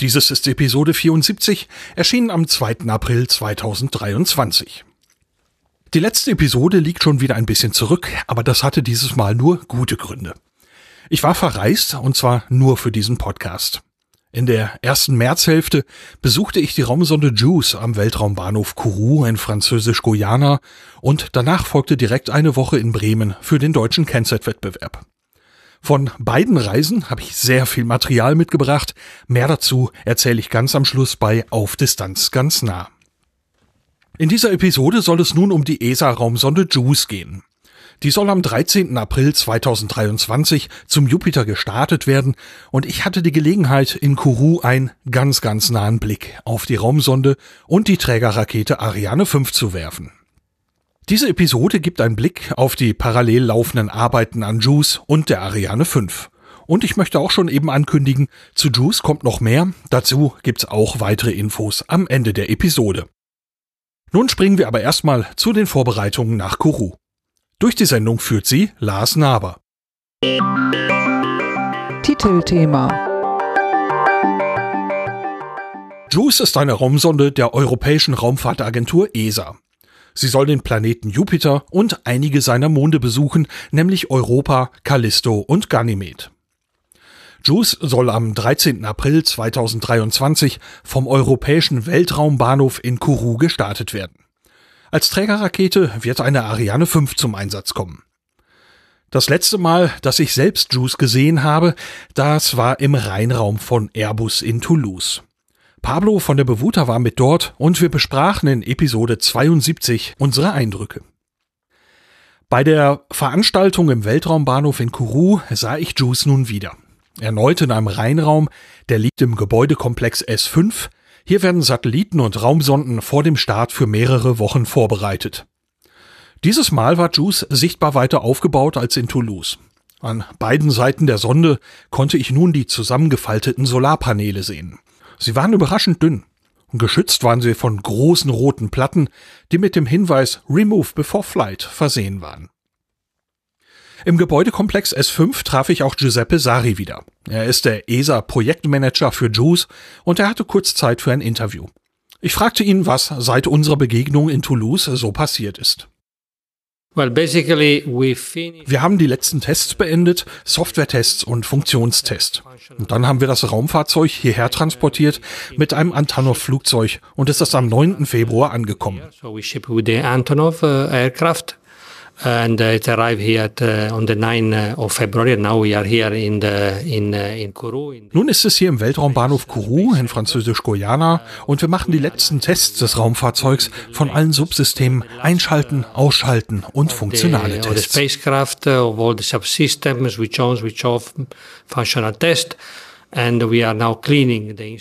Dieses ist Episode 74, erschienen am 2. April 2023. Die letzte Episode liegt schon wieder ein bisschen zurück, aber das hatte dieses Mal nur gute Gründe. Ich war verreist und zwar nur für diesen Podcast. In der ersten Märzhälfte besuchte ich die Raumsonde JUICE am Weltraumbahnhof Kourou in Französisch-Guyana und danach folgte direkt eine Woche in Bremen für den deutschen Kennset-Wettbewerb. Von beiden Reisen habe ich sehr viel Material mitgebracht. Mehr dazu erzähle ich ganz am Schluss bei Auf Distanz ganz nah. In dieser Episode soll es nun um die ESA-Raumsonde JUICE gehen. Die soll am 13. April 2023 zum Jupiter gestartet werden und ich hatte die Gelegenheit, in Kourou einen ganz, ganz nahen Blick auf die Raumsonde und die Trägerrakete Ariane 5 zu werfen. Diese Episode gibt einen Blick auf die parallel laufenden Arbeiten an JUICE und der Ariane 5. Und ich möchte auch schon eben ankündigen, zu JUICE kommt noch mehr, dazu gibt's auch weitere Infos am Ende der Episode. Nun springen wir aber erstmal zu den Vorbereitungen nach Kourou. Durch die Sendung führt sie Lars Naber. Titelthema JUICE ist eine Raumsonde der Europäischen Raumfahrtagentur ESA. Sie soll den Planeten Jupiter und einige seiner Monde besuchen, nämlich Europa, Callisto und Ganymed. JUICE soll am 13. April 2023 vom Europäischen Weltraumbahnhof in Kourou gestartet werden. Als Trägerrakete wird eine Ariane 5 zum Einsatz kommen. Das letzte Mal, dass ich selbst JUICE gesehen habe, das war im Rheinraum von Airbus in Toulouse. Pablo von der Bewuter war mit dort und wir besprachen in Episode 72 unsere Eindrücke. Bei der Veranstaltung im Weltraumbahnhof in Kourou sah ich JUICE nun wieder. Erneut in einem Rheinraum, der liegt im Gebäudekomplex S5. Hier werden Satelliten und Raumsonden vor dem Start für mehrere Wochen vorbereitet. Dieses Mal war JUICE sichtbar weiter aufgebaut als in Toulouse. An beiden Seiten der Sonde konnte ich nun die zusammengefalteten Solarpaneele sehen. Sie waren überraschend dünn. Und geschützt waren sie von großen roten Platten, die mit dem Hinweis Remove before Flight versehen waren. Im Gebäudekomplex S5 traf ich auch Giuseppe Sari wieder. Er ist der ESA-Projektmanager für JUICE und er hatte kurz Zeit für ein Interview. Ich fragte ihn, was seit unserer Begegnung in Toulouse so passiert ist. Wir haben die letzten Tests beendet, Software-Tests und Funktionstests. Und dann haben wir das Raumfahrzeug hierher transportiert mit einem Antonov-Flugzeug und es ist am 9. Februar angekommen. And uh, it arrived here at, uh, on the 9th of February. Now we are here in the in uh, in Kourou. Nun ist es hier im Weltraumbahnhof Kourou in Französisch-Guyana und wir machen die letzten Tests des Raumfahrzeugs von allen Subsystemen einschalten, ausschalten und funktionale Tests. The spacecraft of all the subsystems, switch on, switch off, functional test.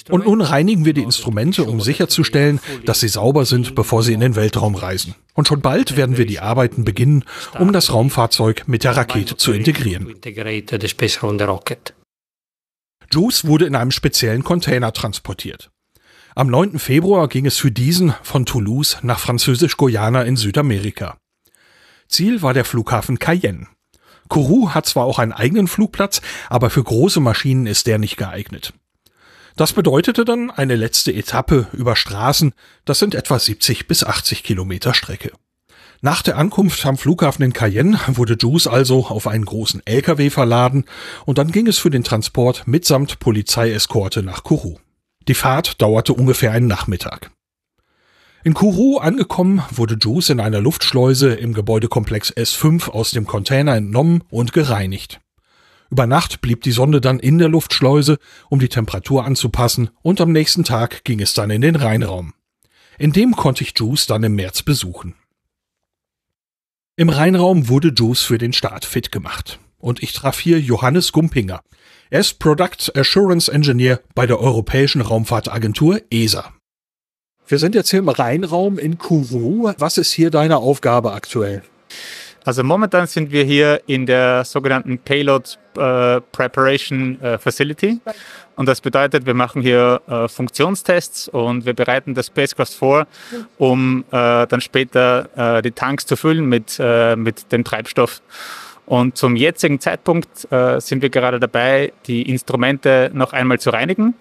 Und nun reinigen wir die Instrumente, um sicherzustellen, dass sie sauber sind, bevor sie in den Weltraum reisen. Und schon bald werden wir die Arbeiten beginnen, um das Raumfahrzeug mit der Rakete zu integrieren. JUICE wurde in einem speziellen Container transportiert. Am 9. Februar ging es für diesen von Toulouse nach Französisch-Guyana in Südamerika. Ziel war der Flughafen Cayenne. Kourou hat zwar auch einen eigenen Flugplatz, aber für große Maschinen ist der nicht geeignet. Das bedeutete dann eine letzte Etappe über Straßen, das sind etwa 70 bis 80 Kilometer Strecke. Nach der Ankunft am Flughafen in Cayenne wurde Juice also auf einen großen LKW verladen und dann ging es für den Transport mitsamt Polizeieskorte nach Kourou. Die Fahrt dauerte ungefähr einen Nachmittag. In Kourou angekommen, wurde Juice in einer Luftschleuse im Gebäudekomplex S5 aus dem Container entnommen und gereinigt. Über Nacht blieb die Sonde dann in der Luftschleuse, um die Temperatur anzupassen, und am nächsten Tag ging es dann in den Rheinraum. In dem konnte ich Juice dann im März besuchen. Im Rheinraum wurde Juice für den Start fit gemacht. und ich traf hier Johannes Gumpinger. Er ist Product Assurance Engineer bei der Europäischen Raumfahrtagentur ESA. Wir sind jetzt hier im Rheinraum in Kourou. Was ist hier deine Aufgabe aktuell? Also momentan sind wir hier in der sogenannten Payload äh, Preparation äh, Facility. Und das bedeutet, wir machen hier äh, Funktionstests und wir bereiten das Spacecraft vor, um äh, dann später äh, die Tanks zu füllen mit, äh, mit dem Treibstoff. Und zum jetzigen Zeitpunkt äh, sind wir gerade dabei, die Instrumente noch einmal zu reinigen.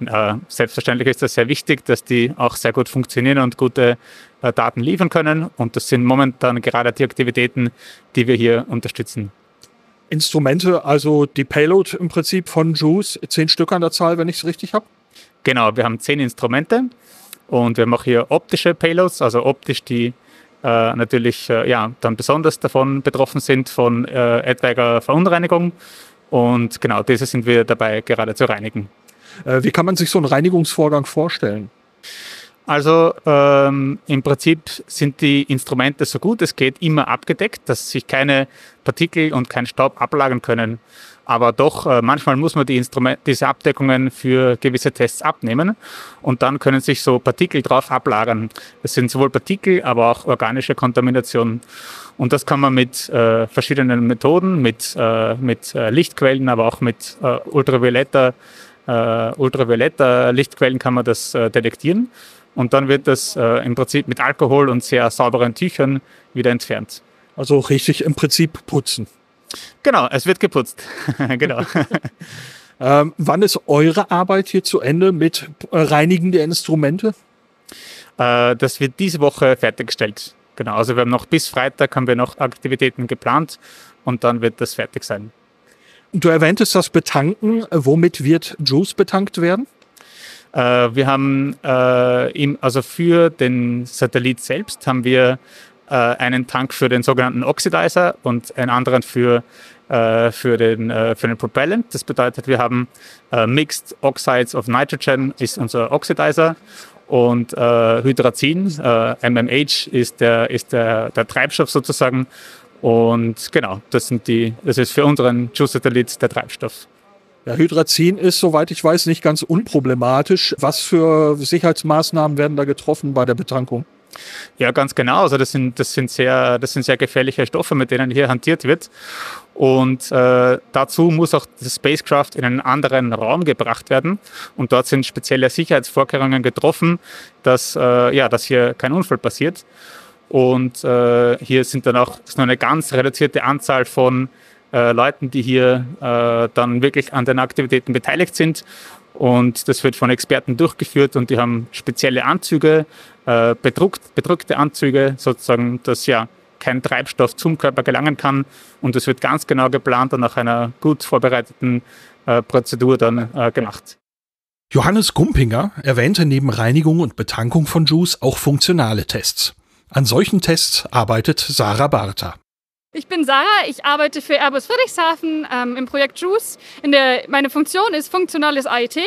Äh, selbstverständlich ist das sehr wichtig, dass die auch sehr gut funktionieren und gute äh, Daten liefern können. Und das sind momentan gerade die Aktivitäten, die wir hier unterstützen. Instrumente, also die Payload im Prinzip von JUICE, zehn Stück an der Zahl, wenn ich es richtig habe? Genau, wir haben zehn Instrumente und wir machen hier optische Payloads, also optisch die äh, natürlich äh, ja, dann besonders davon betroffen sind von äh, etwaiger Verunreinigung. Und genau diese sind wir dabei gerade zu reinigen. Äh, wie kann man sich so einen Reinigungsvorgang vorstellen? Also ähm, im Prinzip sind die Instrumente so gut es geht immer abgedeckt, dass sich keine Partikel und kein Staub ablagern können. Aber doch, äh, manchmal muss man die Instrument diese Abdeckungen für gewisse Tests abnehmen und dann können sich so Partikel drauf ablagern. Das sind sowohl Partikel, aber auch organische Kontaminationen. Und das kann man mit äh, verschiedenen Methoden, mit, äh, mit äh, Lichtquellen, aber auch mit äh, ultravioletter, äh, ultravioletter Lichtquellen kann man das äh, detektieren. Und dann wird das äh, im Prinzip mit Alkohol und sehr sauberen Tüchern wieder entfernt. Also richtig im Prinzip putzen. Genau, es wird geputzt. genau. ähm, wann ist eure Arbeit hier zu Ende mit äh, Reinigen der Instrumente? Äh, das wird diese Woche fertiggestellt. Genau, also wir haben noch bis Freitag haben wir noch Aktivitäten geplant und dann wird das fertig sein. Du erwähntest das Betanken. Womit wird Juice betankt werden? Äh, wir haben äh, im, also für den Satellit selbst haben wir äh, einen Tank für den sogenannten Oxidizer und einen anderen für, äh, für, den, äh, für den Propellant. Das bedeutet, wir haben äh, Mixed Oxides of Nitrogen ist unser Oxidizer und Hydrazin, MMH, ist, der, ist der, der Treibstoff sozusagen. Und genau, das, sind die, das ist für unseren Juice-Satellit der Treibstoff. Ja, Hydrazin ist, soweit ich weiß, nicht ganz unproblematisch. Was für Sicherheitsmaßnahmen werden da getroffen bei der Betankung? Ja, ganz genau. Also das sind, das sind, sehr, das sind sehr gefährliche Stoffe, mit denen hier hantiert wird. Und äh, dazu muss auch das Spacecraft in einen anderen Raum gebracht werden. Und dort sind spezielle Sicherheitsvorkehrungen getroffen, dass, äh, ja, dass hier kein Unfall passiert. Und äh, hier sind dann auch ist nur eine ganz reduzierte Anzahl von äh, Leuten, die hier äh, dann wirklich an den Aktivitäten beteiligt sind. Und das wird von Experten durchgeführt und die haben spezielle Anzüge, äh, bedruckt, bedruckte Anzüge, sozusagen, dass ja kein Treibstoff zum Körper gelangen kann. Und das wird ganz genau geplant und nach einer gut vorbereiteten äh, Prozedur dann äh, gemacht. Johannes Gumpinger erwähnte neben Reinigung und Betankung von Juice auch funktionale Tests. An solchen Tests arbeitet Sarah Bartha. Ich bin Sarah, ich arbeite für Airbus Friedrichshafen ähm, im Projekt JUICE. In der, meine Funktion ist funktionales AIT.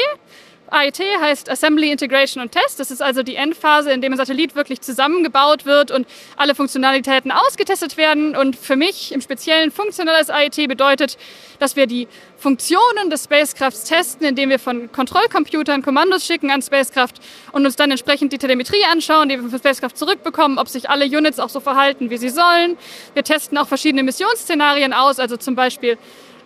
AIT heißt Assembly, Integration und Test. Das ist also die Endphase, in der ein Satellit wirklich zusammengebaut wird und alle Funktionalitäten ausgetestet werden. Und für mich im Speziellen funktionales AIT bedeutet, dass wir die Funktionen des Spacecrafts testen, indem wir von Kontrollcomputern Kommandos schicken an Spacecraft und uns dann entsprechend die Telemetrie anschauen, die wir von Spacecraft zurückbekommen, ob sich alle Units auch so verhalten, wie sie sollen. Wir testen auch verschiedene Missionsszenarien aus, also zum Beispiel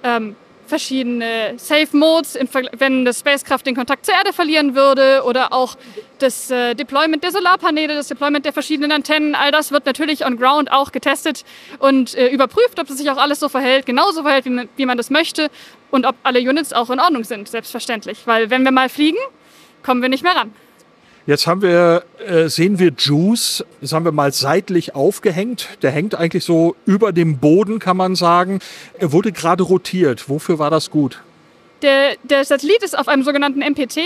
ähm, verschiedene Safe Modes, wenn das Spacecraft den Kontakt zur Erde verlieren würde oder auch das äh, Deployment der Solarpaneele, das Deployment der verschiedenen Antennen, all das wird natürlich on ground auch getestet und äh, überprüft, ob das sich auch alles so verhält, genauso verhält, wie man das möchte und ob alle Units auch in Ordnung sind, selbstverständlich. Weil wenn wir mal fliegen, kommen wir nicht mehr ran. Jetzt haben wir, äh, sehen wir Juice, das haben wir mal seitlich aufgehängt. Der hängt eigentlich so über dem Boden, kann man sagen. Er wurde gerade rotiert. Wofür war das gut? Der, der Satellit ist auf einem sogenannten MPT,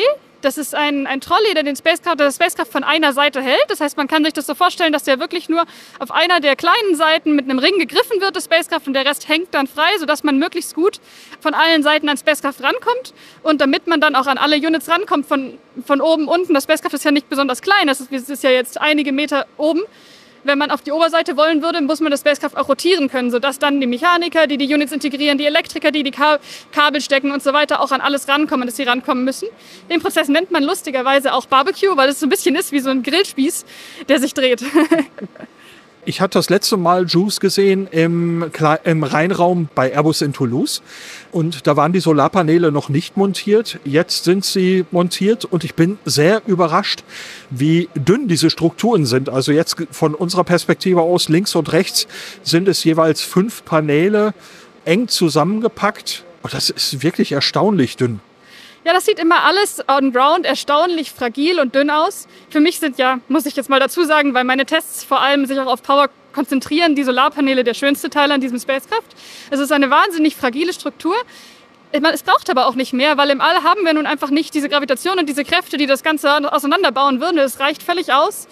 das ist ein, ein Trolley, der den Spacecraft, das Spacecraft von einer Seite hält. Das heißt, man kann sich das so vorstellen, dass der wirklich nur auf einer der kleinen Seiten mit einem Ring gegriffen wird, das Spacecraft, und der Rest hängt dann frei, sodass man möglichst gut von allen Seiten ans Spacecraft rankommt. Und damit man dann auch an alle Units rankommt, von, von oben, unten, das Spacecraft ist ja nicht besonders klein, das ist, ist ja jetzt einige Meter oben, wenn man auf die Oberseite wollen würde, muss man das Spacecraft auch rotieren können, sodass dann die Mechaniker, die die Units integrieren, die Elektriker, die die Kabel stecken und so weiter, auch an alles rankommen, dass sie rankommen müssen. Den Prozess nennt man lustigerweise auch Barbecue, weil es so ein bisschen ist wie so ein Grillspieß, der sich dreht. Ich hatte das letzte Mal Juice gesehen im, im Rheinraum bei Airbus in Toulouse. Und da waren die Solarpaneele noch nicht montiert. Jetzt sind sie montiert und ich bin sehr überrascht, wie dünn diese Strukturen sind. Also jetzt von unserer Perspektive aus links und rechts sind es jeweils fünf Paneele eng zusammengepackt. Und das ist wirklich erstaunlich dünn. Ja, das sieht immer alles on ground erstaunlich fragil und dünn aus. Für mich sind ja, muss ich jetzt mal dazu sagen, weil meine Tests vor allem sich auch auf Power konzentrieren, die Solarpaneele der schönste Teil an diesem Spacecraft. Es ist eine wahnsinnig fragile Struktur. Es braucht aber auch nicht mehr, weil im All haben wir nun einfach nicht diese Gravitation und diese Kräfte, die das Ganze auseinanderbauen würden. Es reicht völlig aus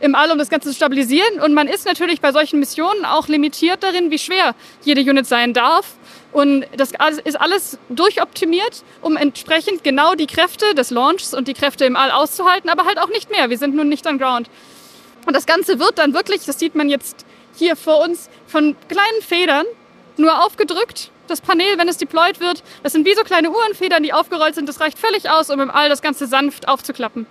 im All, um das Ganze zu stabilisieren. Und man ist natürlich bei solchen Missionen auch limitiert darin, wie schwer jede Unit sein darf. Und das ist alles durchoptimiert, um entsprechend genau die Kräfte des Launchs und die Kräfte im All auszuhalten, aber halt auch nicht mehr. Wir sind nun nicht on ground. Und das Ganze wird dann wirklich, das sieht man jetzt hier vor uns, von kleinen Federn nur aufgedrückt. Das Panel, wenn es deployed wird, das sind wie so kleine Uhrenfedern, die aufgerollt sind. Das reicht völlig aus, um im All das Ganze sanft aufzuklappen.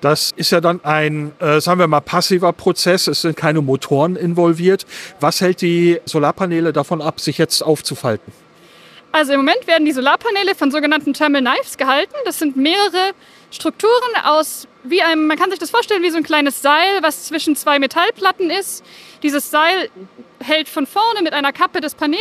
Das ist ja dann ein, äh, sagen wir mal, passiver Prozess. Es sind keine Motoren involviert. Was hält die Solarpaneele davon ab, sich jetzt aufzufalten? Also im Moment werden die Solarpaneele von sogenannten Thermal Knives gehalten. Das sind mehrere Strukturen aus, wie einem, man kann sich das vorstellen, wie so ein kleines Seil, was zwischen zwei Metallplatten ist. Dieses Seil hält von vorne mit einer Kappe das Panel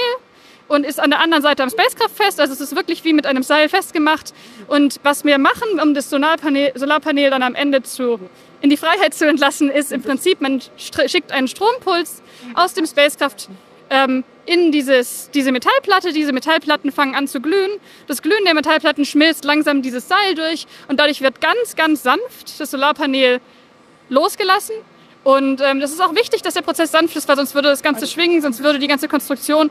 und ist an der anderen Seite am Spacecraft fest. Also es ist wirklich wie mit einem Seil festgemacht. Und was wir machen, um das Solarpanel, Solarpanel dann am Ende zu, in die Freiheit zu entlassen, ist im Prinzip, man schickt einen Strompuls aus dem Spacecraft ähm, in dieses, diese Metallplatte. Diese Metallplatten fangen an zu glühen. Das Glühen der Metallplatten schmilzt langsam dieses Seil durch und dadurch wird ganz, ganz sanft das Solarpanel losgelassen. Und ähm, das ist auch wichtig, dass der Prozess sanft ist, weil sonst würde das Ganze schwingen, sonst würde die ganze Konstruktion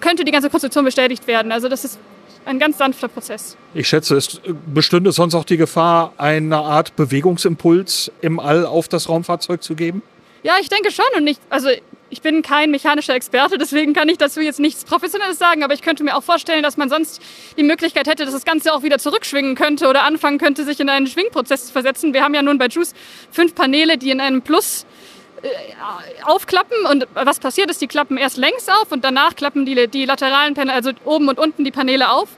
könnte die ganze Konstruktion bestätigt werden. Also das ist ein ganz sanfter Prozess. Ich schätze, es bestünde sonst auch die Gefahr, eine Art Bewegungsimpuls im All auf das Raumfahrzeug zu geben? Ja, ich denke schon. Und ich, also ich bin kein mechanischer Experte, deswegen kann ich dazu jetzt nichts Professionelles sagen, aber ich könnte mir auch vorstellen, dass man sonst die Möglichkeit hätte, dass das Ganze auch wieder zurückschwingen könnte oder anfangen könnte, sich in einen Schwingprozess zu versetzen. Wir haben ja nun bei Juice fünf Paneele, die in einem Plus aufklappen und was passiert ist, die klappen erst längs auf und danach klappen die, die lateralen Paneele, also oben und unten die Paneele auf.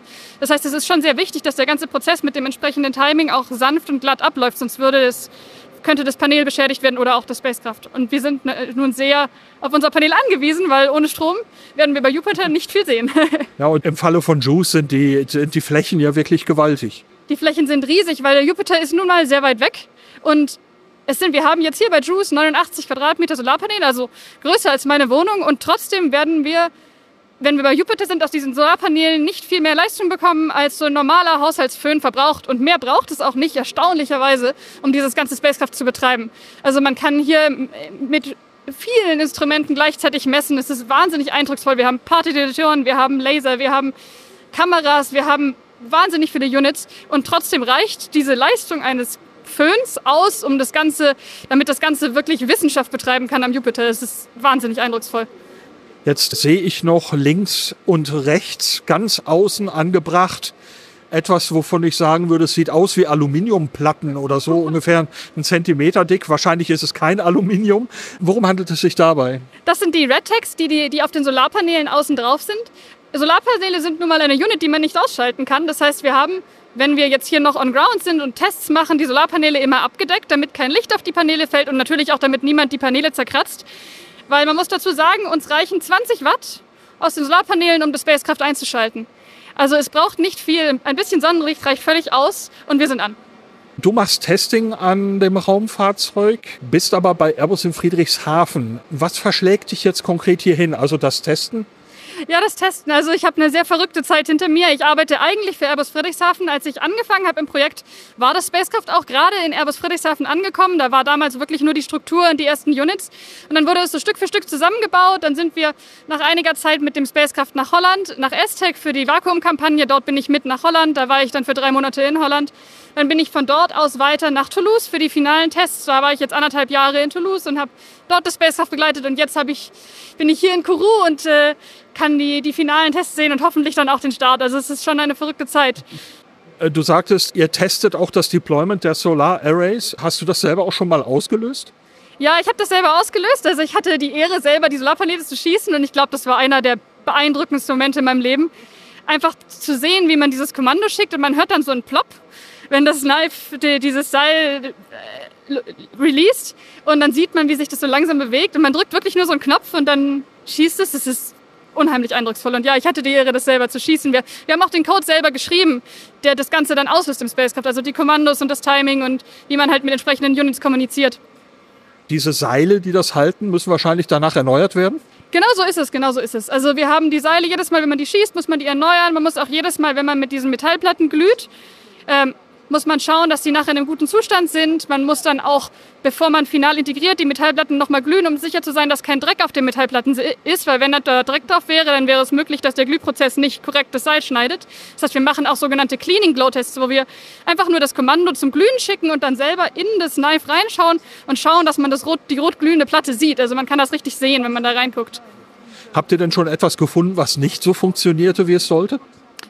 Das heißt, es ist schon sehr wichtig, dass der ganze Prozess mit dem entsprechenden Timing auch sanft und glatt abläuft, sonst würde es könnte das Panel beschädigt werden oder auch das Spacecraft. Und wir sind nun sehr auf unser Panel angewiesen, weil ohne Strom werden wir bei Jupiter nicht viel sehen. ja, und im Falle von Juice sind die, sind die Flächen ja wirklich gewaltig. Die Flächen sind riesig, weil der Jupiter ist nun mal sehr weit weg und es sind, wir haben jetzt hier bei Juice 89 Quadratmeter Solarpaneele, also größer als meine Wohnung. Und trotzdem werden wir, wenn wir bei Jupiter sind, aus diesen Solarpaneelen nicht viel mehr Leistung bekommen, als so ein normaler Haushaltsföhn verbraucht. Und mehr braucht es auch nicht, erstaunlicherweise, um dieses ganze Spacecraft zu betreiben. Also man kann hier mit vielen Instrumenten gleichzeitig messen. Es ist wahnsinnig eindrucksvoll. Wir haben Partydetektoren, wir haben Laser, wir haben Kameras, wir haben wahnsinnig viele Units. Und trotzdem reicht diese Leistung eines Föhns aus, um das Ganze, damit das Ganze wirklich Wissenschaft betreiben kann am Jupiter. Es ist wahnsinnig eindrucksvoll. Jetzt sehe ich noch links und rechts ganz außen angebracht etwas, wovon ich sagen würde, es sieht aus wie Aluminiumplatten oder so, ungefähr einen Zentimeter dick. Wahrscheinlich ist es kein Aluminium. Worum handelt es sich dabei? Das sind die Redtex, die, die, die auf den Solarpanelen außen drauf sind. Solarpaneele sind nun mal eine Unit, die man nicht ausschalten kann. Das heißt, wir haben wenn wir jetzt hier noch on ground sind und Tests machen, die Solarpaneele immer abgedeckt, damit kein Licht auf die Paneele fällt und natürlich auch damit niemand die Paneele zerkratzt. Weil man muss dazu sagen, uns reichen 20 Watt aus den Solarpaneelen, um das Spacecraft einzuschalten. Also es braucht nicht viel. Ein bisschen Sonnenlicht reicht völlig aus und wir sind an. Du machst Testing an dem Raumfahrzeug, bist aber bei Airbus in Friedrichshafen. Was verschlägt dich jetzt konkret hierhin? Also das Testen? Ja, das Testen. Also ich habe eine sehr verrückte Zeit hinter mir. Ich arbeite eigentlich für Airbus Friedrichshafen. Als ich angefangen habe im Projekt, war das Spacecraft auch gerade in Airbus Friedrichshafen angekommen. Da war damals wirklich nur die Struktur und die ersten Units. Und dann wurde es so Stück für Stück zusammengebaut. Dann sind wir nach einiger Zeit mit dem Spacecraft nach Holland, nach Aztec für die Vakuumkampagne. Dort bin ich mit nach Holland. Da war ich dann für drei Monate in Holland. Dann bin ich von dort aus weiter nach Toulouse für die finalen Tests. Da war ich jetzt anderthalb Jahre in Toulouse und habe dort das Spacecraft begleitet. Und jetzt ich, bin ich hier in Kourou und äh, kann die, die finalen Tests sehen und hoffentlich dann auch den Start. Also es ist schon eine verrückte Zeit. Äh, du sagtest, ihr testet auch das Deployment der Solar Arrays. Hast du das selber auch schon mal ausgelöst? Ja, ich habe das selber ausgelöst. Also ich hatte die Ehre, selber die Solarpaneele zu schießen und ich glaube, das war einer der beeindruckendsten Momente in meinem Leben. Einfach zu sehen, wie man dieses Kommando schickt und man hört dann so einen Plop wenn das Knife die, dieses Seil äh, released und dann sieht man, wie sich das so langsam bewegt und man drückt wirklich nur so einen Knopf und dann schießt es. Das ist unheimlich eindrucksvoll. Und ja, ich hatte die Ehre, das selber zu schießen. Wir, wir haben auch den Code selber geschrieben, der das Ganze dann auslöst im Spacecraft. Also die Kommandos und das Timing und wie man halt mit entsprechenden Units kommuniziert. Diese Seile, die das halten, müssen wahrscheinlich danach erneuert werden? Genau so ist es, genau so ist es. Also wir haben die Seile jedes Mal, wenn man die schießt, muss man die erneuern. Man muss auch jedes Mal, wenn man mit diesen Metallplatten glüht, ähm, muss man schauen, dass die nachher in einem guten Zustand sind. Man muss dann auch, bevor man final integriert, die Metallplatten nochmal glühen, um sicher zu sein, dass kein Dreck auf den Metallplatten ist, weil wenn da Dreck drauf wäre, dann wäre es möglich, dass der Glühprozess nicht korrekt das Seil schneidet. Das heißt, wir machen auch sogenannte Cleaning Glow Tests, wo wir einfach nur das Kommando zum Glühen schicken und dann selber in das Knife reinschauen und schauen, dass man das rot, die rot glühende Platte sieht. Also man kann das richtig sehen, wenn man da reinguckt. Habt ihr denn schon etwas gefunden, was nicht so funktionierte, wie es sollte?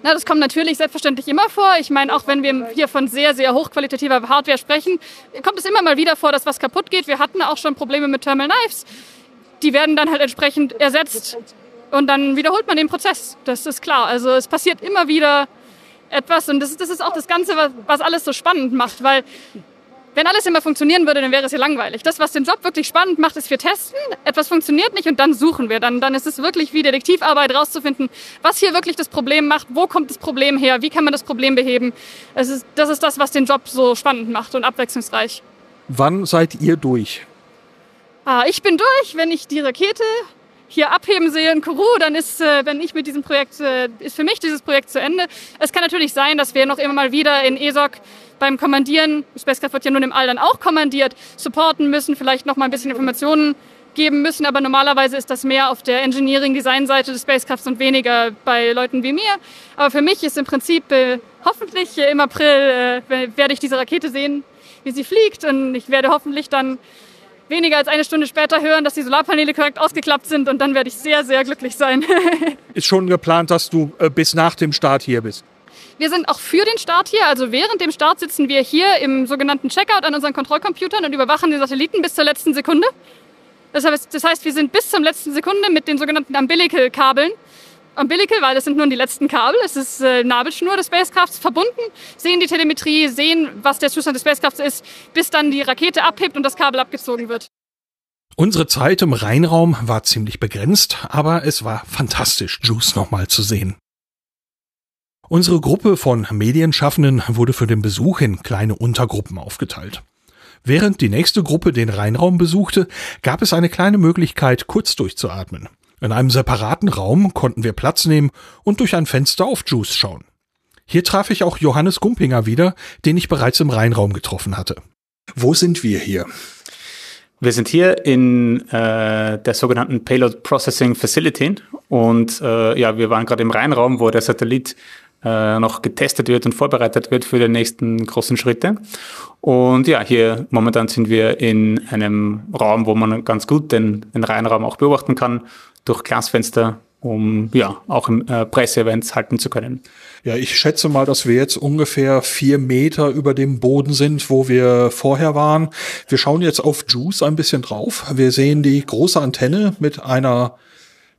Na, das kommt natürlich selbstverständlich immer vor. Ich meine, auch wenn wir hier von sehr, sehr hochqualitativer Hardware sprechen, kommt es immer mal wieder vor, dass was kaputt geht. Wir hatten auch schon Probleme mit Thermal Knives. Die werden dann halt entsprechend ersetzt und dann wiederholt man den Prozess. Das ist klar. Also es passiert immer wieder etwas und das, das ist auch das Ganze, was, was alles so spannend macht, weil wenn alles immer funktionieren würde, dann wäre es ja langweilig. Das, was den Job wirklich spannend macht, ist wir testen, etwas funktioniert nicht und dann suchen wir. Dann, dann ist es wirklich wie Detektivarbeit rauszufinden, was hier wirklich das Problem macht, wo kommt das Problem her, wie kann man das Problem beheben. Es ist, das ist das, was den Job so spannend macht und abwechslungsreich. Wann seid ihr durch? Ah, ich bin durch, wenn ich die Rakete hier abheben sehe in Kourou, dann ist, äh, wenn ich mit diesem Projekt, äh, ist für mich dieses Projekt zu Ende. Es kann natürlich sein, dass wir noch immer mal wieder in ESOC beim Kommandieren, Spacecraft wird ja nun im All dann auch kommandiert, supporten müssen, vielleicht noch mal ein bisschen Informationen geben müssen, aber normalerweise ist das mehr auf der Engineering-Design-Seite des Spacecrafts und weniger bei Leuten wie mir. Aber für mich ist im Prinzip äh, hoffentlich im April äh, werde ich diese Rakete sehen, wie sie fliegt und ich werde hoffentlich dann weniger als eine Stunde später hören, dass die Solarpaneele korrekt ausgeklappt sind und dann werde ich sehr, sehr glücklich sein. Ist schon geplant, dass du äh, bis nach dem Start hier bist? Wir sind auch für den Start hier. Also während dem Start sitzen wir hier im sogenannten Checkout an unseren Kontrollcomputern und überwachen den Satelliten bis zur letzten Sekunde. Das heißt, wir sind bis zur letzten Sekunde mit den sogenannten Umbilical-Kabeln Umbilical, weil das sind nun die letzten Kabel. Es ist äh, Nabelschnur des Spacecrafts verbunden, sehen die Telemetrie, sehen, was der Zustand des Spacecrafts ist, bis dann die Rakete abhebt und das Kabel abgezogen wird. Unsere Zeit im Rheinraum war ziemlich begrenzt, aber es war fantastisch, Juice nochmal zu sehen. Unsere Gruppe von Medienschaffenden wurde für den Besuch in kleine Untergruppen aufgeteilt. Während die nächste Gruppe den Rheinraum besuchte, gab es eine kleine Möglichkeit, kurz durchzuatmen. In einem separaten Raum konnten wir Platz nehmen und durch ein Fenster auf Juice schauen. Hier traf ich auch Johannes Gumpinger wieder, den ich bereits im Rheinraum getroffen hatte. Wo sind wir hier? Wir sind hier in äh, der sogenannten Payload Processing Facility und äh, ja, wir waren gerade im Rheinraum, wo der Satellit äh, noch getestet wird und vorbereitet wird für die nächsten großen Schritte. Und ja, hier momentan sind wir in einem Raum, wo man ganz gut den, den Rheinraum auch beobachten kann durch Glasfenster, um ja auch äh, Presseevents halten zu können. Ja, ich schätze mal, dass wir jetzt ungefähr vier Meter über dem Boden sind, wo wir vorher waren. Wir schauen jetzt auf Juice ein bisschen drauf. Wir sehen die große Antenne mit einer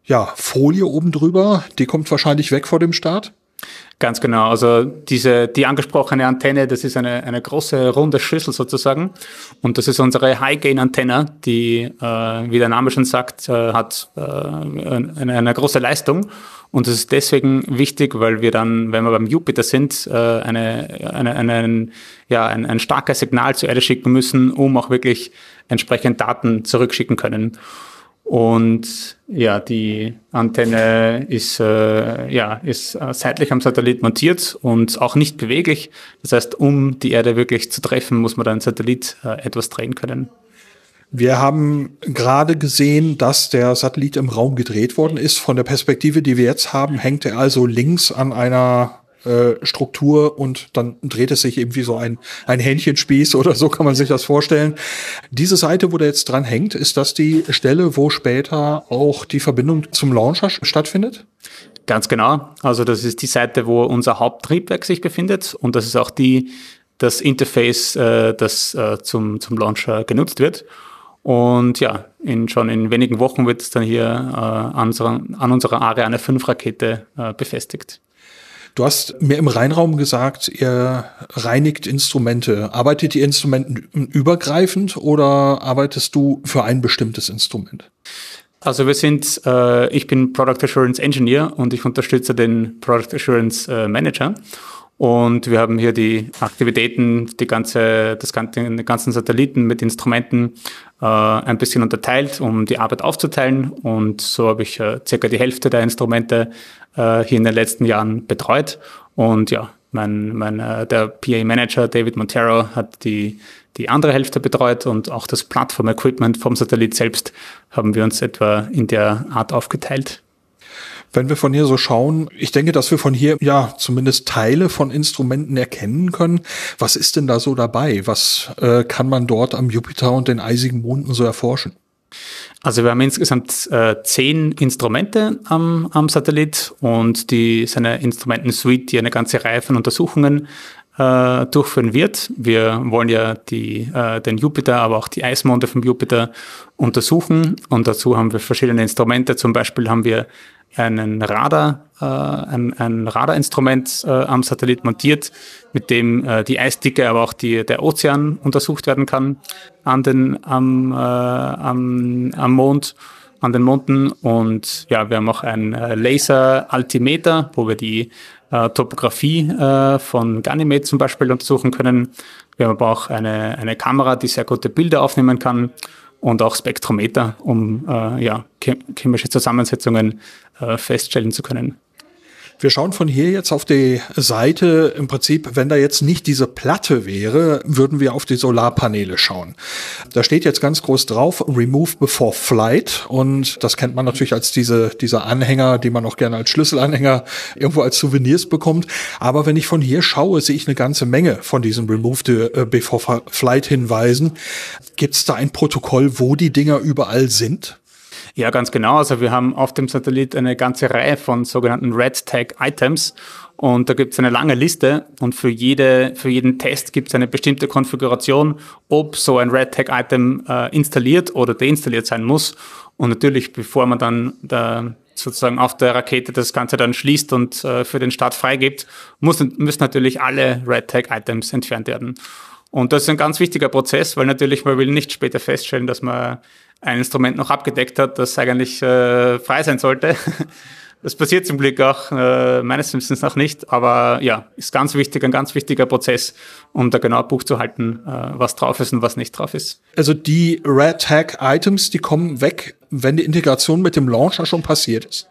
ja, Folie oben drüber. Die kommt wahrscheinlich weg vor dem Start. Ganz genau. Also diese, die angesprochene Antenne, das ist eine, eine große runde Schüssel sozusagen. Und das ist unsere High-Gain-Antenne, die, äh, wie der Name schon sagt, äh, hat äh, eine, eine große Leistung. Und das ist deswegen wichtig, weil wir dann, wenn wir beim Jupiter sind, äh, eine, eine, eine, ja, ein, ein starkes Signal zur Erde schicken müssen, um auch wirklich entsprechend Daten zurückschicken können. Und ja, die Antenne ist, äh, ja, ist äh, seitlich am Satellit montiert und auch nicht beweglich. Das heißt, um die Erde wirklich zu treffen, muss man dann Satellit äh, etwas drehen können. Wir haben gerade gesehen, dass der Satellit im Raum gedreht worden ist. Von der Perspektive, die wir jetzt haben, hängt er also links an einer äh, Struktur und dann dreht es sich eben wie so ein, ein Hähnchenspieß oder so kann man sich das vorstellen. Diese Seite, wo der jetzt dran hängt, ist das die Stelle, wo später auch die Verbindung zum Launcher stattfindet? Ganz genau. Also das ist die Seite, wo unser Haupttriebwerk sich befindet und das ist auch die, das Interface, äh, das äh, zum, zum Launcher genutzt wird. Und ja, in, schon in wenigen Wochen wird es dann hier äh, an, unserer, an unserer Ariane 5 Rakete äh, befestigt. Du hast mir im Reinraum gesagt, ihr reinigt Instrumente. Arbeitet ihr Instrumenten übergreifend oder arbeitest du für ein bestimmtes Instrument? Also wir sind, äh, ich bin Product Assurance Engineer und ich unterstütze den Product Assurance äh, Manager. Und wir haben hier die Aktivitäten, die ganze, das ganze, den ganzen Satelliten mit Instrumenten äh, ein bisschen unterteilt, um die Arbeit aufzuteilen. Und so habe ich äh, circa die Hälfte der Instrumente äh, hier in den letzten Jahren betreut. Und ja, mein, mein, äh, der PA-Manager David Montero hat die, die andere Hälfte betreut und auch das Plattform-Equipment vom Satellit selbst haben wir uns etwa in der Art aufgeteilt. Wenn wir von hier so schauen, ich denke, dass wir von hier ja zumindest Teile von Instrumenten erkennen können. Was ist denn da so dabei? Was äh, kann man dort am Jupiter und den eisigen Monden so erforschen? Also wir haben insgesamt äh, zehn Instrumente am, am Satellit und die seine Instrumentensuite, die eine ganze Reihe von Untersuchungen äh, durchführen wird. Wir wollen ja die, äh, den Jupiter, aber auch die Eismonde vom Jupiter untersuchen und dazu haben wir verschiedene Instrumente. Zum Beispiel haben wir einen Radar, äh, ein, ein Radarinstrument äh, am Satellit montiert, mit dem äh, die Eisdicke, aber auch die, der Ozean untersucht werden kann an den, am, äh, am, am Mond, an den Monden. Und ja, wir haben auch ein äh, Laser-Altimeter, wo wir die äh, Topografie äh, von Ganymed zum Beispiel untersuchen können. Wir haben aber auch eine, eine Kamera, die sehr gute Bilder aufnehmen kann und auch Spektrometer, um äh, ja, chemische Zusammensetzungen äh, feststellen zu können. Wir schauen von hier jetzt auf die Seite. Im Prinzip, wenn da jetzt nicht diese Platte wäre, würden wir auf die Solarpaneele schauen. Da steht jetzt ganz groß drauf, Remove before flight. Und das kennt man natürlich als diese, diese Anhänger, die man auch gerne als Schlüsselanhänger irgendwo als Souvenirs bekommt. Aber wenn ich von hier schaue, sehe ich eine ganze Menge von diesen Remove äh, before flight Hinweisen. Gibt es da ein Protokoll, wo die Dinger überall sind? Ja, ganz genau. Also wir haben auf dem Satellit eine ganze Reihe von sogenannten Red Tag Items. Und da gibt es eine lange Liste und für, jede, für jeden Test gibt es eine bestimmte Konfiguration, ob so ein Red Tag Item äh, installiert oder deinstalliert sein muss. Und natürlich, bevor man dann da sozusagen auf der Rakete das Ganze dann schließt und äh, für den Start freigibt, muss, müssen natürlich alle Red Tag Items entfernt werden. Und das ist ein ganz wichtiger Prozess, weil natürlich man will nicht später feststellen, dass man ein Instrument noch abgedeckt hat, das eigentlich äh, frei sein sollte. Das passiert zum Glück auch äh, meines Wissens noch nicht, aber ja, ist ganz wichtig, ein ganz wichtiger Prozess, um da genau Buch zu halten, äh, was drauf ist und was nicht drauf ist. Also die Red Tag Items, die kommen weg, wenn die Integration mit dem Launcher schon passiert ist.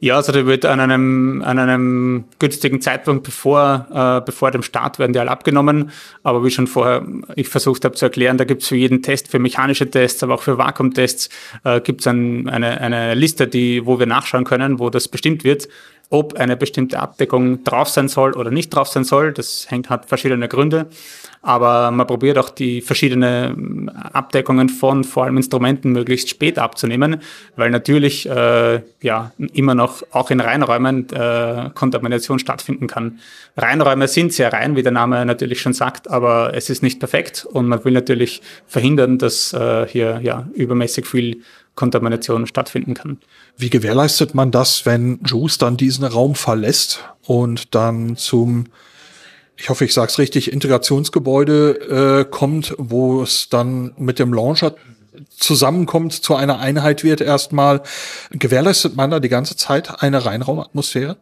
Ja, also da wird an einem, an einem günstigen Zeitpunkt bevor, äh, bevor dem Start werden die alle abgenommen. Aber wie schon vorher ich versucht habe zu erklären, da gibt es für jeden Test, für mechanische Tests, aber auch für Vakuumtests, äh, gibt es ein, eine, eine Liste, die, wo wir nachschauen können, wo das bestimmt wird ob eine bestimmte Abdeckung drauf sein soll oder nicht drauf sein soll. Das hängt, hat verschiedene Gründe. Aber man probiert auch die verschiedenen Abdeckungen von vor allem Instrumenten möglichst spät abzunehmen, weil natürlich äh, ja immer noch auch in Reinräumen äh, Kontamination stattfinden kann. Reinräume sind sehr rein, wie der Name natürlich schon sagt, aber es ist nicht perfekt und man will natürlich verhindern, dass äh, hier ja übermäßig viel Kontamination stattfinden kann. Wie gewährleistet man das, wenn Juice dann diesen Raum verlässt und dann zum, ich hoffe, ich sage es richtig, Integrationsgebäude äh, kommt, wo es dann mit dem Launcher zusammenkommt, zu einer Einheit wird erstmal. Gewährleistet man da die ganze Zeit eine Reinraumatmosphäre?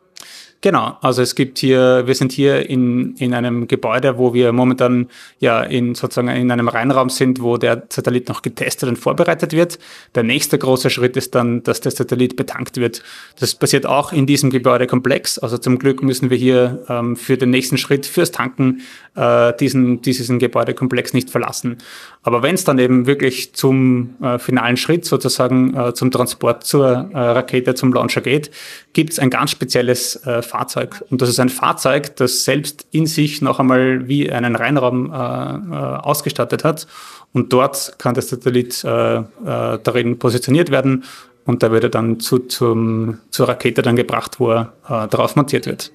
Genau, also es gibt hier, wir sind hier in, in einem Gebäude, wo wir momentan ja in sozusagen in einem Reinraum sind, wo der Satellit noch getestet und vorbereitet wird. Der nächste große Schritt ist dann, dass der Satellit betankt wird. Das passiert auch in diesem Gebäudekomplex. Also zum Glück müssen wir hier ähm, für den nächsten Schritt, fürs Tanken, äh, diesen, diesen Gebäudekomplex nicht verlassen. Aber wenn es dann eben wirklich zum äh, finalen Schritt sozusagen äh, zum Transport zur äh, Rakete, zum Launcher geht, gibt es ein ganz spezielles äh, Fahrzeug. Und das ist ein Fahrzeug, das selbst in sich noch einmal wie einen Reinraum äh, äh, ausgestattet hat. Und dort kann der Satellit darin positioniert werden und da wird er dann zu, zum, zur Rakete dann gebracht, wo er äh, darauf montiert wird.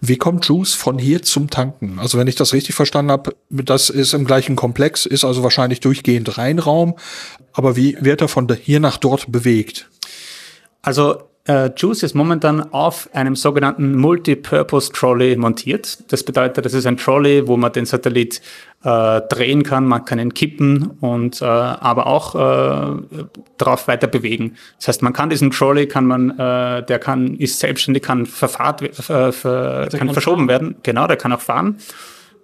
Wie kommt Juice von hier zum Tanken? Also wenn ich das richtig verstanden habe, das ist im gleichen Komplex, ist also wahrscheinlich durchgehend Reinraum. Aber wie wird er von hier nach dort bewegt? Also äh, Juice ist momentan auf einem sogenannten Multipurpose Trolley montiert. Das bedeutet, das ist ein Trolley, wo man den Satellit äh, drehen kann, man kann ihn kippen und äh, aber auch äh, darauf weiter bewegen. Das heißt, man kann diesen Trolley, kann man, äh, der kann ist selbstständig, kann verfahrt, äh, ver, kann, kann verschoben fahren. werden. Genau, der kann auch fahren.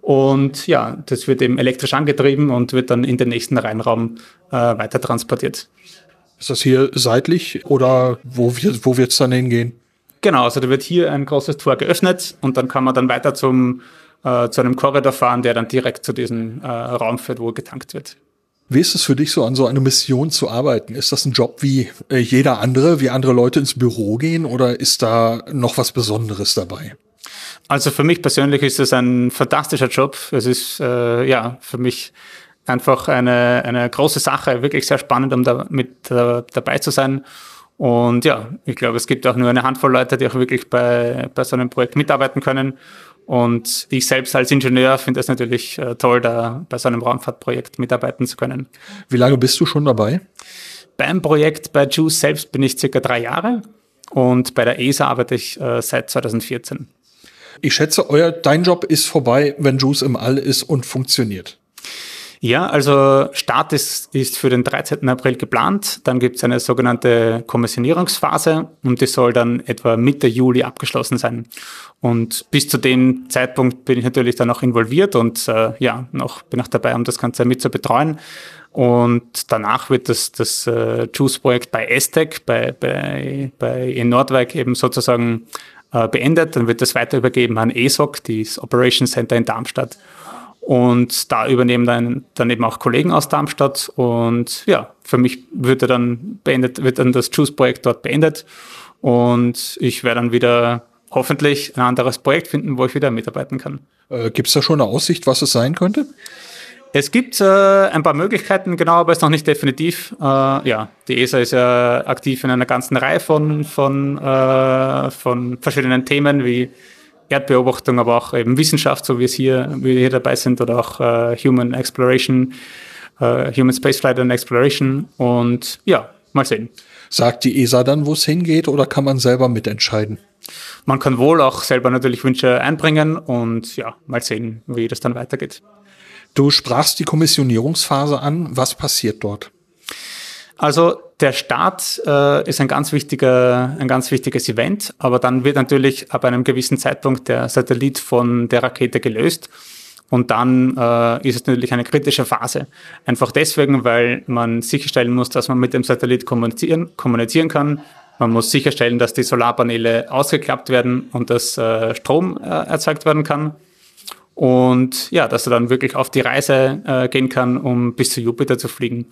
Und ja, das wird eben elektrisch angetrieben und wird dann in den nächsten Reinraum äh, weiter transportiert. Ist das hier seitlich oder wo, wird wo wird's dann hingehen? Genau, also da wird hier ein großes Tor geöffnet und dann kann man dann weiter zum, äh, zu einem Korridor fahren, der dann direkt zu diesem äh, Raum führt, wo getankt wird. Wie ist es für dich so, an so einer Mission zu arbeiten? Ist das ein Job wie äh, jeder andere, wie andere Leute ins Büro gehen oder ist da noch was Besonderes dabei? Also für mich persönlich ist es ein fantastischer Job. Es ist äh, ja für mich einfach eine, eine große Sache, wirklich sehr spannend, um da mit äh, dabei zu sein. Und ja, ich glaube, es gibt auch nur eine Handvoll Leute, die auch wirklich bei, bei so einem Projekt mitarbeiten können. Und ich selbst als Ingenieur finde es natürlich äh, toll, da bei so einem Raumfahrtprojekt mitarbeiten zu können. Wie lange bist du schon dabei? Beim Projekt bei JUICE selbst bin ich circa drei Jahre und bei der ESA arbeite ich äh, seit 2014. Ich schätze, euer, dein Job ist vorbei, wenn JUICE im All ist und funktioniert. Ja, also Start ist, ist für den 13. April geplant. Dann gibt es eine sogenannte Kommissionierungsphase und die soll dann etwa Mitte Juli abgeschlossen sein. Und bis zu dem Zeitpunkt bin ich natürlich dann auch involviert und äh, ja, noch bin auch dabei, um das Ganze mit zu betreuen. Und danach wird das, das äh, Juice-Projekt bei Estec, bei, bei, bei in Nordwijk eben sozusagen äh, beendet. Dann wird das weiter übergeben an ESOC, das Operation Center in Darmstadt. Und da übernehmen dann, dann eben auch Kollegen aus Darmstadt. Und ja, für mich wird dann beendet, wird dann das Juice-Projekt dort beendet. Und ich werde dann wieder hoffentlich ein anderes Projekt finden, wo ich wieder mitarbeiten kann. Äh, gibt es da schon eine Aussicht, was es sein könnte? Es gibt äh, ein paar Möglichkeiten, genau, aber ist noch nicht definitiv. Äh, ja, die ESA ist ja aktiv in einer ganzen Reihe von, von, äh, von verschiedenen Themen wie Erdbeobachtung, aber auch eben Wissenschaft, so wie es hier, wie wir hier dabei sind, oder auch äh, Human Exploration, äh, Human Spaceflight and Exploration. Und ja, mal sehen. Sagt die ESA dann, wo es hingeht, oder kann man selber mitentscheiden? Man kann wohl auch selber natürlich Wünsche einbringen und ja, mal sehen, wie das dann weitergeht. Du sprachst die Kommissionierungsphase an. Was passiert dort? Also der Start äh, ist ein ganz wichtiger, ein ganz wichtiges Event, aber dann wird natürlich ab einem gewissen Zeitpunkt der Satellit von der Rakete gelöst. Und dann äh, ist es natürlich eine kritische Phase. Einfach deswegen, weil man sicherstellen muss, dass man mit dem Satellit kommunizieren, kommunizieren kann. Man muss sicherstellen, dass die Solarpaneele ausgeklappt werden und dass äh, Strom äh, erzeugt werden kann. Und ja, dass er dann wirklich auf die Reise äh, gehen kann, um bis zu Jupiter zu fliegen.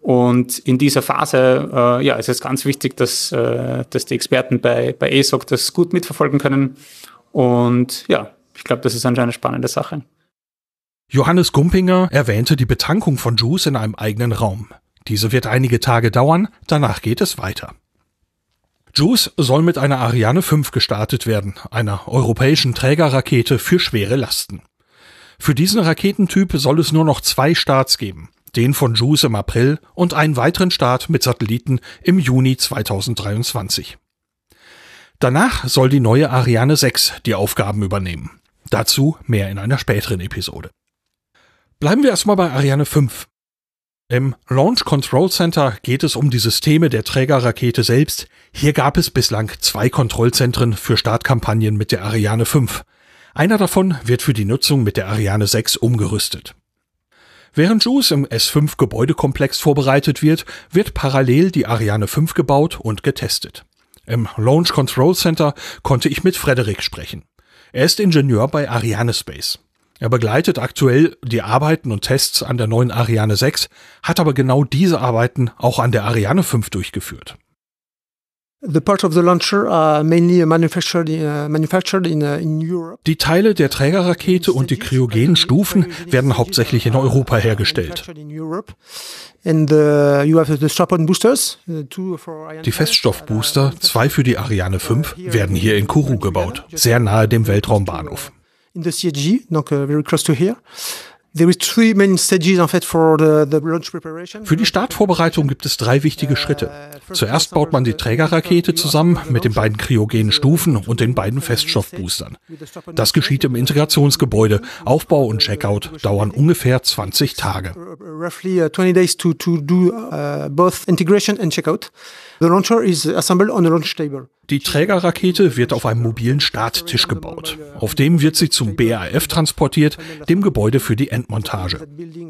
Und in dieser Phase äh, ja, ist es ganz wichtig, dass, äh, dass die Experten bei, bei ESOC das gut mitverfolgen können. Und ja, ich glaube, das ist anscheinend eine spannende Sache. Johannes Gumpinger erwähnte die Betankung von Juice in einem eigenen Raum. Diese wird einige Tage dauern, danach geht es weiter. Juice soll mit einer Ariane 5 gestartet werden, einer europäischen Trägerrakete für schwere Lasten. Für diesen Raketentyp soll es nur noch zwei Starts geben den von JUICE im April und einen weiteren Start mit Satelliten im Juni 2023. Danach soll die neue Ariane 6 die Aufgaben übernehmen. Dazu mehr in einer späteren Episode. Bleiben wir erstmal bei Ariane 5. Im Launch Control Center geht es um die Systeme der Trägerrakete selbst. Hier gab es bislang zwei Kontrollzentren für Startkampagnen mit der Ariane 5. Einer davon wird für die Nutzung mit der Ariane 6 umgerüstet. Während JUICE im S5 Gebäudekomplex vorbereitet wird, wird parallel die Ariane 5 gebaut und getestet. Im Launch Control Center konnte ich mit Frederik sprechen. Er ist Ingenieur bei Ariane Space. Er begleitet aktuell die Arbeiten und Tests an der neuen Ariane 6, hat aber genau diese Arbeiten auch an der Ariane 5 durchgeführt. Die Teile der Trägerrakete und die kryogenen Stufen werden hauptsächlich in Europa hergestellt. Uh, uh, Die Feststoffbooster, zwei für die Ariane 5, werden hier in Kourou gebaut, sehr nahe dem Weltraumbahnhof. In the CSG, donc uh, very close to here. Für die Startvorbereitung gibt es drei wichtige Schritte. Zuerst baut man die Trägerrakete zusammen mit den beiden kryogenen Stufen und den beiden Feststoffboostern. Das geschieht im Integrationsgebäude. Aufbau und Checkout dauern ungefähr 20 Tage. Roughly 20 days to, to do uh, table. Die Trägerrakete wird auf einem mobilen Starttisch gebaut. Auf dem wird sie zum BAF transportiert, dem Gebäude für die Endmontage.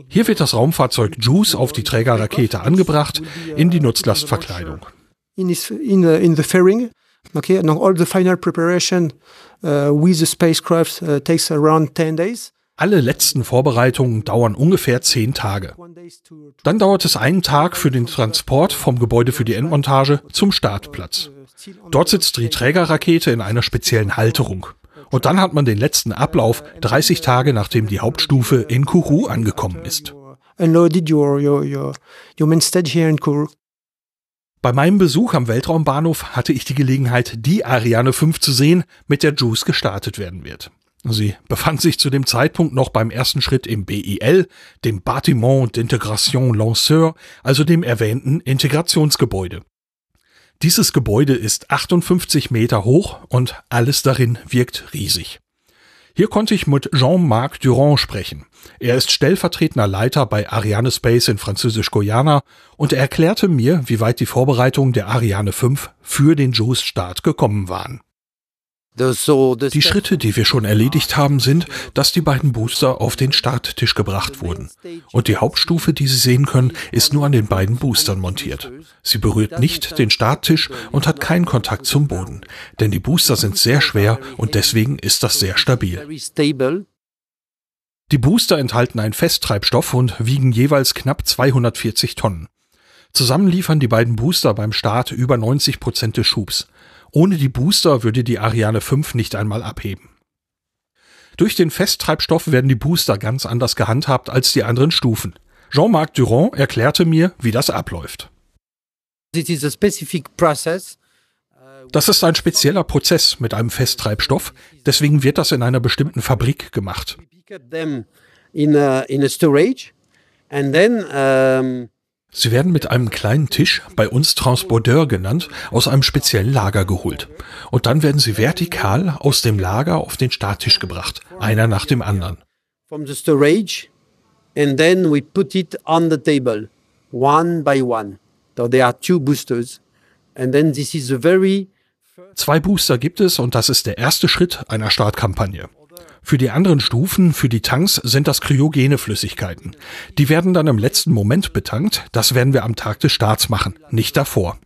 Hier wird das Raumfahrzeug JUICE auf die Trägerrakete angebracht, in die Nutzlastverkleidung. In, the fairing, okay, and all the final preparation uh, with the spacecraft uh, takes around 10 days. Alle letzten Vorbereitungen dauern ungefähr zehn Tage. Dann dauert es einen Tag für den Transport vom Gebäude für die Endmontage zum Startplatz. Dort sitzt die Trägerrakete in einer speziellen Halterung. Und dann hat man den letzten Ablauf 30 Tage nachdem die Hauptstufe in Kourou angekommen ist. Bei meinem Besuch am Weltraumbahnhof hatte ich die Gelegenheit, die Ariane 5 zu sehen, mit der JUICE gestartet werden wird. Sie befand sich zu dem Zeitpunkt noch beim ersten Schritt im BIL, dem Bâtiment d'Intégration Lanceur, also dem erwähnten Integrationsgebäude. Dieses Gebäude ist 58 Meter hoch und alles darin wirkt riesig. Hier konnte ich mit Jean-Marc Durand sprechen. Er ist stellvertretender Leiter bei Ariane Space in Französisch-Guyana und er erklärte mir, wie weit die Vorbereitungen der Ariane 5 für den JUICE-Start gekommen waren. Die Schritte, die wir schon erledigt haben, sind, dass die beiden Booster auf den Starttisch gebracht wurden. Und die Hauptstufe, die Sie sehen können, ist nur an den beiden Boostern montiert. Sie berührt nicht den Starttisch und hat keinen Kontakt zum Boden. Denn die Booster sind sehr schwer und deswegen ist das sehr stabil. Die Booster enthalten einen Festtreibstoff und wiegen jeweils knapp 240 Tonnen. Zusammen liefern die beiden Booster beim Start über 90 Prozent des Schubs. Ohne die Booster würde die Ariane 5 nicht einmal abheben. Durch den Festtreibstoff werden die Booster ganz anders gehandhabt als die anderen Stufen. Jean-Marc Durand erklärte mir, wie das abläuft. Das ist ein spezieller Prozess mit einem Festtreibstoff, deswegen wird das in einer bestimmten Fabrik gemacht. Sie werden mit einem kleinen Tisch, bei uns Transporteur genannt, aus einem speziellen Lager geholt. Und dann werden sie vertikal aus dem Lager auf den Starttisch gebracht, einer nach dem anderen. From the storage and then we put it on the table, one by one. So there are two boosters and then this is a very Zwei Booster gibt es und das ist der erste Schritt einer Startkampagne. Für die anderen Stufen, für die Tanks, sind das kryogene Flüssigkeiten. Die werden dann im letzten Moment betankt. Das werden wir am Tag des Starts machen, nicht davor.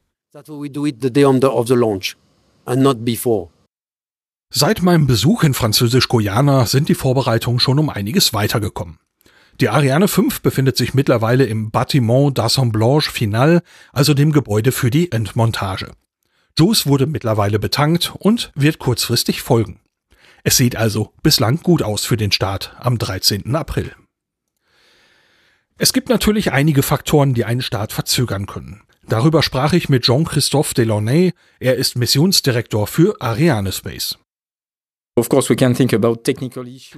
Seit meinem Besuch in Französisch-Guyana sind die Vorbereitungen schon um einiges weitergekommen. Die Ariane 5 befindet sich mittlerweile im Bâtiment d'Assemblage Final, also dem Gebäude für die Endmontage. JUICE wurde mittlerweile betankt und wird kurzfristig folgen. Es sieht also bislang gut aus für den Start am 13. April. Es gibt natürlich einige Faktoren, die einen Start verzögern können. Darüber sprach ich mit Jean-Christophe Delaunay, er ist Missionsdirektor für Ariane Space.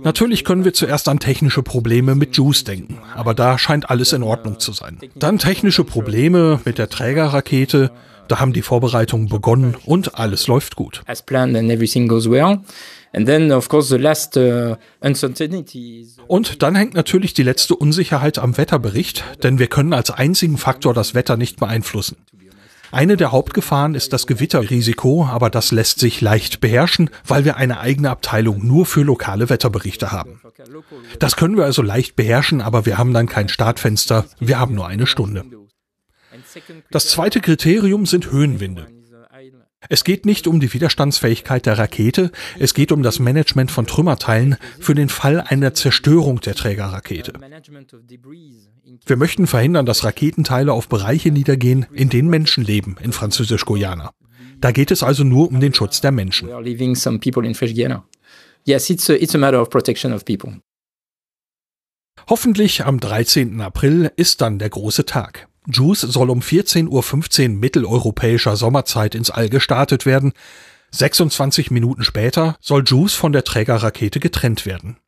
Natürlich können wir zuerst an technische Probleme mit JUICE denken, aber da scheint alles in Ordnung zu sein. Dann technische Probleme mit der Trägerrakete, Da haben die Vorbereitungen begonnen und alles läuft gut. as planned and everything goes well. And then, of course, the last uh, uncertainty is Und dann hängt natürlich die letzte Unsicherheit am Wetterbericht, denn wir können als einzigen Faktor das Wetter nicht beeinflussen. Eine der Hauptgefahren ist das Gewitterrisiko, aber das lässt sich leicht beherrschen, weil wir eine eigene Abteilung nur für lokale Wetterberichte haben. Das können wir also leicht beherrschen, aber wir haben dann kein Startfenster, wir haben nur eine Stunde. Das zweite Kriterium sind Höhenwinde. Es geht nicht um die Widerstandsfähigkeit der Rakete, es geht um das Management von Trümmerteilen für den Fall einer Zerstörung der Trägerrakete. Wir möchten verhindern, dass Raketenteile auf Bereiche niedergehen, in denen Menschen leben, in Französisch-Guyana. Da geht es also nur um den Schutz der Menschen. Hoffentlich am 13. April ist dann der große Tag. JUICE soll um 14.15 Uhr mitteleuropäischer Sommerzeit ins All gestartet werden. 26 Minuten später soll JUICE von der Trägerrakete getrennt werden.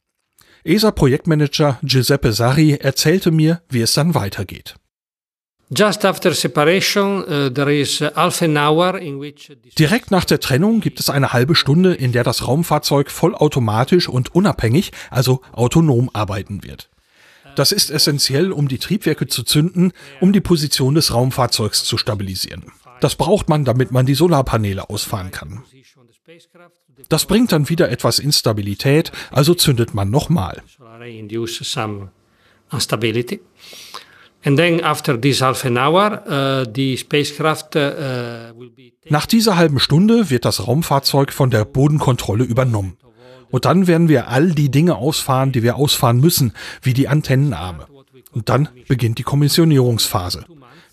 ESA-Projektmanager Giuseppe Sarri erzählte mir, wie es dann weitergeht. Uh, Direkt nach der Trennung gibt es eine halbe Stunde, in der das Raumfahrzeug vollautomatisch und unabhängig, also autonom arbeiten wird. Das ist essentiell, um die Triebwerke zu zünden, um die Position des Raumfahrzeugs zu stabilisieren. Das braucht man, damit man die Solarpaneele ausfahren kann. Das bringt dann wieder etwas Instabilität, also zündet man nochmal. uh, uh, Nach dieser halben Stunde wird das Raumfahrzeug von der Bodenkontrolle übernommen. Und dann werden wir all die Dinge ausfahren, die wir ausfahren müssen, wie die Antennenarme. Und dann beginnt die Kommissionierungsphase.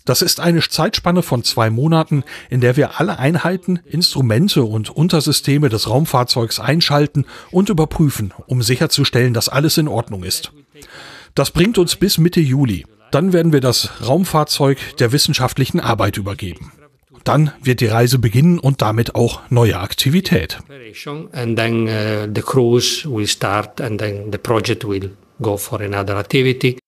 Das ist eine Zeitspanne von zwei Monaten, in der wir alle Einheiten, Instrumente und Untersysteme des Raumfahrzeugs einschalten und überprüfen, um sicherzustellen, dass alles in Ordnung ist. Das bringt uns bis Mitte Juli. Dann werden wir das Raumfahrzeug der wissenschaftlichen Arbeit übergeben. Dann wird die Reise beginnen und damit auch neue Aktivität. operation, and then uh, the cruise will start, and then the project will go for another activity.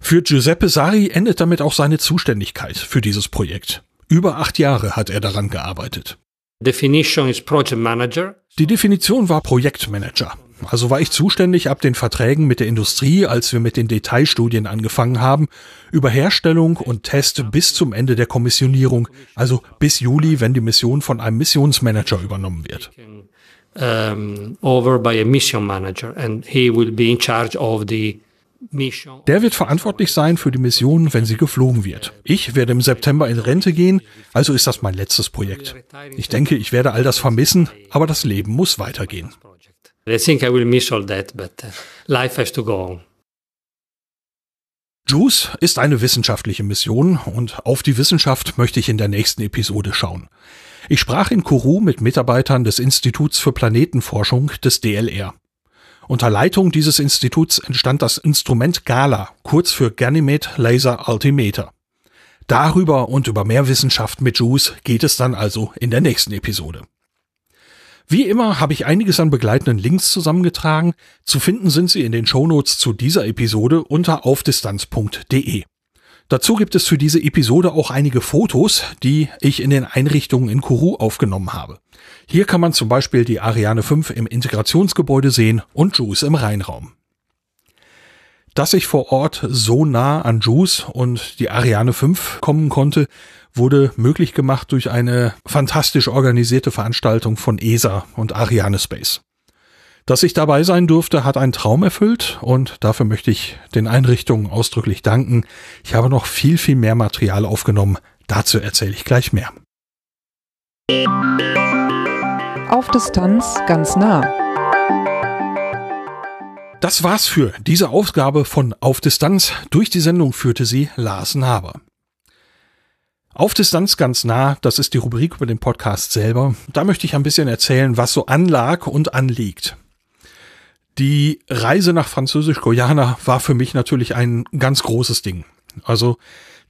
Für Giuseppe Sari endet damit auch seine Zuständigkeit für dieses Projekt. Über acht Jahre hat er daran gearbeitet. Definition is project manager. Die Definition war Projektmanager. Also war ich zuständig ab den Verträgen mit der Industrie, als wir mit den Detailstudien angefangen haben, über Herstellung und Test bis zum Ende der Kommissionierung, also bis Juli, wenn die Mission von einem Missionsmanager übernommen wird. Der wird verantwortlich sein für die Mission, wenn sie geflogen wird. Ich werde im September in Rente gehen, also ist das mein letztes Projekt. Ich denke, ich werde all das vermissen, aber das Leben muss weitergehen. I think I will miss all that, but uh, life has to go on. JUICE ist eine wissenschaftliche Mission und auf die Wissenschaft möchte ich in der nächsten Episode schauen. Ich sprach in Kourou mit Mitarbeitern des Instituts für Planetenforschung des DLR. Unter Leitung dieses Instituts entstand das Instrument GALA, kurz für Ganymede Laser Altimeter. Darüber und über mehr Wissenschaft mit JUICE geht es dann also in der nächsten Episode. Wie immer habe ich einiges an begleitenden Links zusammengetragen. Zu finden sind sie in den Shownotes zu dieser Episode unter aufdistanz.de. Dazu gibt es für diese Episode auch einige Fotos, die ich in den Einrichtungen in Kourou aufgenommen habe. Hier kann man zum Beispiel die Ariane 5 im Integrationsgebäude sehen und JUICE im Rheinraum. Dass ich vor Ort so nah an JUICE und die Ariane 5 kommen konnte, wurde möglich gemacht durch eine fantastisch organisierte Veranstaltung von ESA und Ariane Space. Dass ich dabei sein durfte, hat einen Traum erfüllt und dafür möchte ich den Einrichtungen ausdrücklich danken. Ich habe noch viel, viel mehr Material aufgenommen. Dazu erzähle ich gleich mehr. Auf Distanz ganz nah. Das war's für diese Ausgabe von Auf Distanz. Durch die Sendung führte sie Lars Naber. Auf Distanz ganz nah, das ist die Rubrik über den Podcast selber. Da möchte ich ein bisschen erzählen, was so anlag und anliegt. Die Reise nach Französisch-Guyana war für mich natürlich ein ganz großes Ding. Also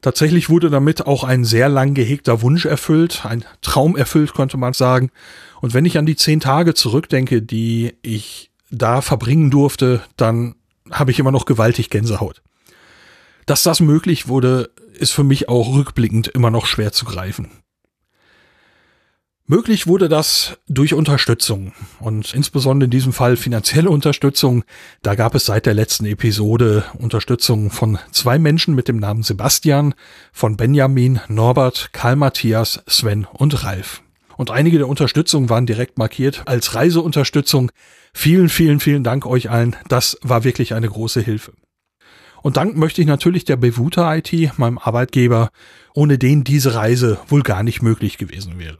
tatsächlich wurde damit auch ein sehr lang gehegter Wunsch erfüllt, ein Traum erfüllt, könnte man sagen. Und wenn ich an die zehn Tage zurückdenke, die ich da verbringen durfte, dann habe ich immer noch gewaltig Gänsehaut. Dass das möglich wurde, ist für mich auch rückblickend immer noch schwer zu greifen. Möglich wurde das durch Unterstützung und insbesondere in diesem Fall finanzielle Unterstützung. Da gab es seit der letzten Episode Unterstützung von zwei Menschen mit dem Namen Sebastian, von Benjamin, Norbert, Karl Matthias, Sven und Ralf. Und einige der Unterstützungen waren direkt markiert als Reiseunterstützung. Vielen, vielen, vielen Dank euch allen. Das war wirklich eine große Hilfe. Und Dank möchte ich natürlich der Bevuta IT, meinem Arbeitgeber, ohne den diese Reise wohl gar nicht möglich gewesen wäre.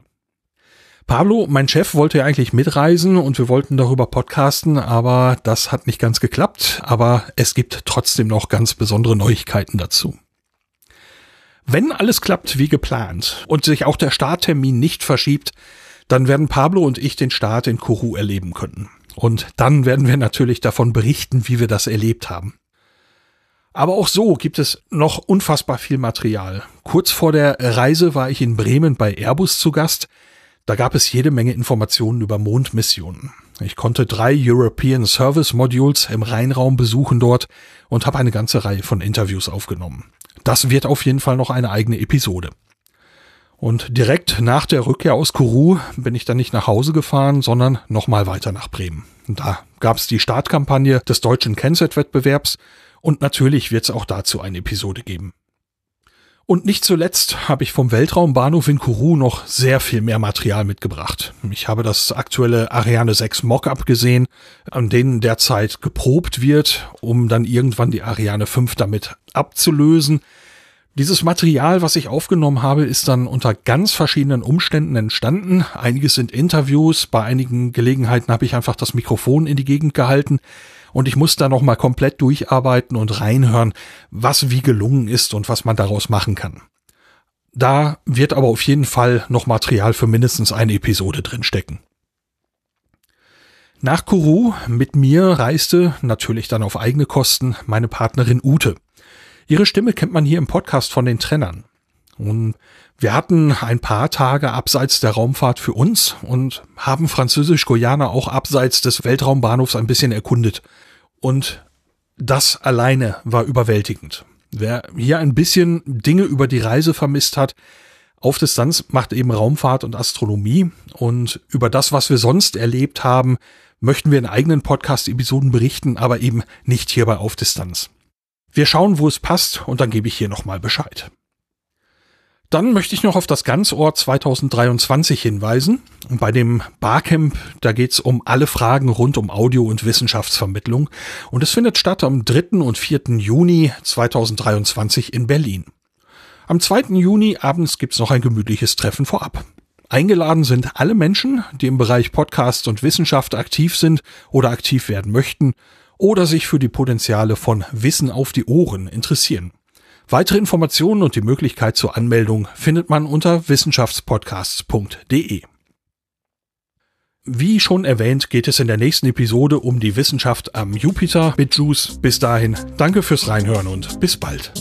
Pablo, mein Chef, wollte ja eigentlich mitreisen und wir wollten darüber podcasten, aber das hat nicht ganz geklappt. Aber es gibt trotzdem noch ganz besondere Neuigkeiten dazu. Wenn alles klappt wie geplant und sich auch der Starttermin nicht verschiebt, dann werden Pablo und ich den Start in Kourou erleben können. Und dann werden wir natürlich davon berichten, wie wir das erlebt haben. Aber auch so gibt es noch unfassbar viel Material. Kurz vor der Reise war ich in Bremen bei Airbus zu Gast. Da gab es jede Menge Informationen über Mondmissionen. Ich konnte drei European Service Modules im Rheinraum besuchen dort und habe eine ganze Reihe von Interviews aufgenommen. Das wird auf jeden Fall noch eine eigene Episode. Und direkt nach der Rückkehr aus Kourou bin ich dann nicht nach Hause gefahren, sondern nochmal weiter nach Bremen. Da gab es die Startkampagne des deutschen Kennset-Wettbewerbs und natürlich wird es auch dazu eine Episode geben. Und nicht zuletzt habe ich vom Weltraumbahnhof in Kourou noch sehr viel mehr Material mitgebracht. Ich habe das aktuelle Ariane 6 Mockup gesehen, an denen derzeit geprobt wird, um dann irgendwann die Ariane 5 damit abzulösen. Dieses Material, was ich aufgenommen habe, ist dann unter ganz verschiedenen Umständen entstanden. Einiges sind Interviews, bei einigen Gelegenheiten habe ich einfach das Mikrofon in die Gegend gehalten und ich muss da noch mal komplett durcharbeiten und reinhören, was wie gelungen ist und was man daraus machen kann. Da wird aber auf jeden Fall noch Material für mindestens eine Episode drin stecken. Nach Kourou mit mir reiste, natürlich dann auf eigene Kosten, meine Partnerin Ute. Ihre Stimme kennt man hier im Podcast von den Trennern. Und wir hatten ein paar Tage abseits der Raumfahrt für uns und haben Französisch-Guyana auch abseits des Weltraumbahnhofs ein bisschen erkundet. Und das alleine war überwältigend. Wer hier ein bisschen Dinge über die Reise vermisst hat, auf Distanz macht eben Raumfahrt und Astronomie. Und über das, was wir sonst erlebt haben, möchten wir in eigenen Podcast-Episoden berichten, aber eben nicht hier bei Auf Distanz. Wir schauen, wo es passt und dann gebe ich hier nochmal Bescheid. Dann möchte ich noch auf das Ganzort 2023 hinweisen. Bei dem Barcamp, da geht's um alle Fragen rund um Audio- und Wissenschaftsvermittlung. Und es findet statt am 3. und 4. Juni 2023 in Berlin. Am 2. Juni abends gibt's noch ein gemütliches Treffen vorab. Eingeladen sind alle Menschen, die im Bereich Podcast und Wissenschaft aktiv sind oder aktiv werden möchten oder sich für die Potenziale von Wissen auf die Ohren interessieren. Weitere Informationen und die Möglichkeit zur Anmeldung findet man unter wissenschaftspodcasts.de. Wie schon erwähnt, geht es in der nächsten Episode um die Wissenschaft am Jupiter mit Juice. Bis dahin, danke fürs Reinhören und bis bald.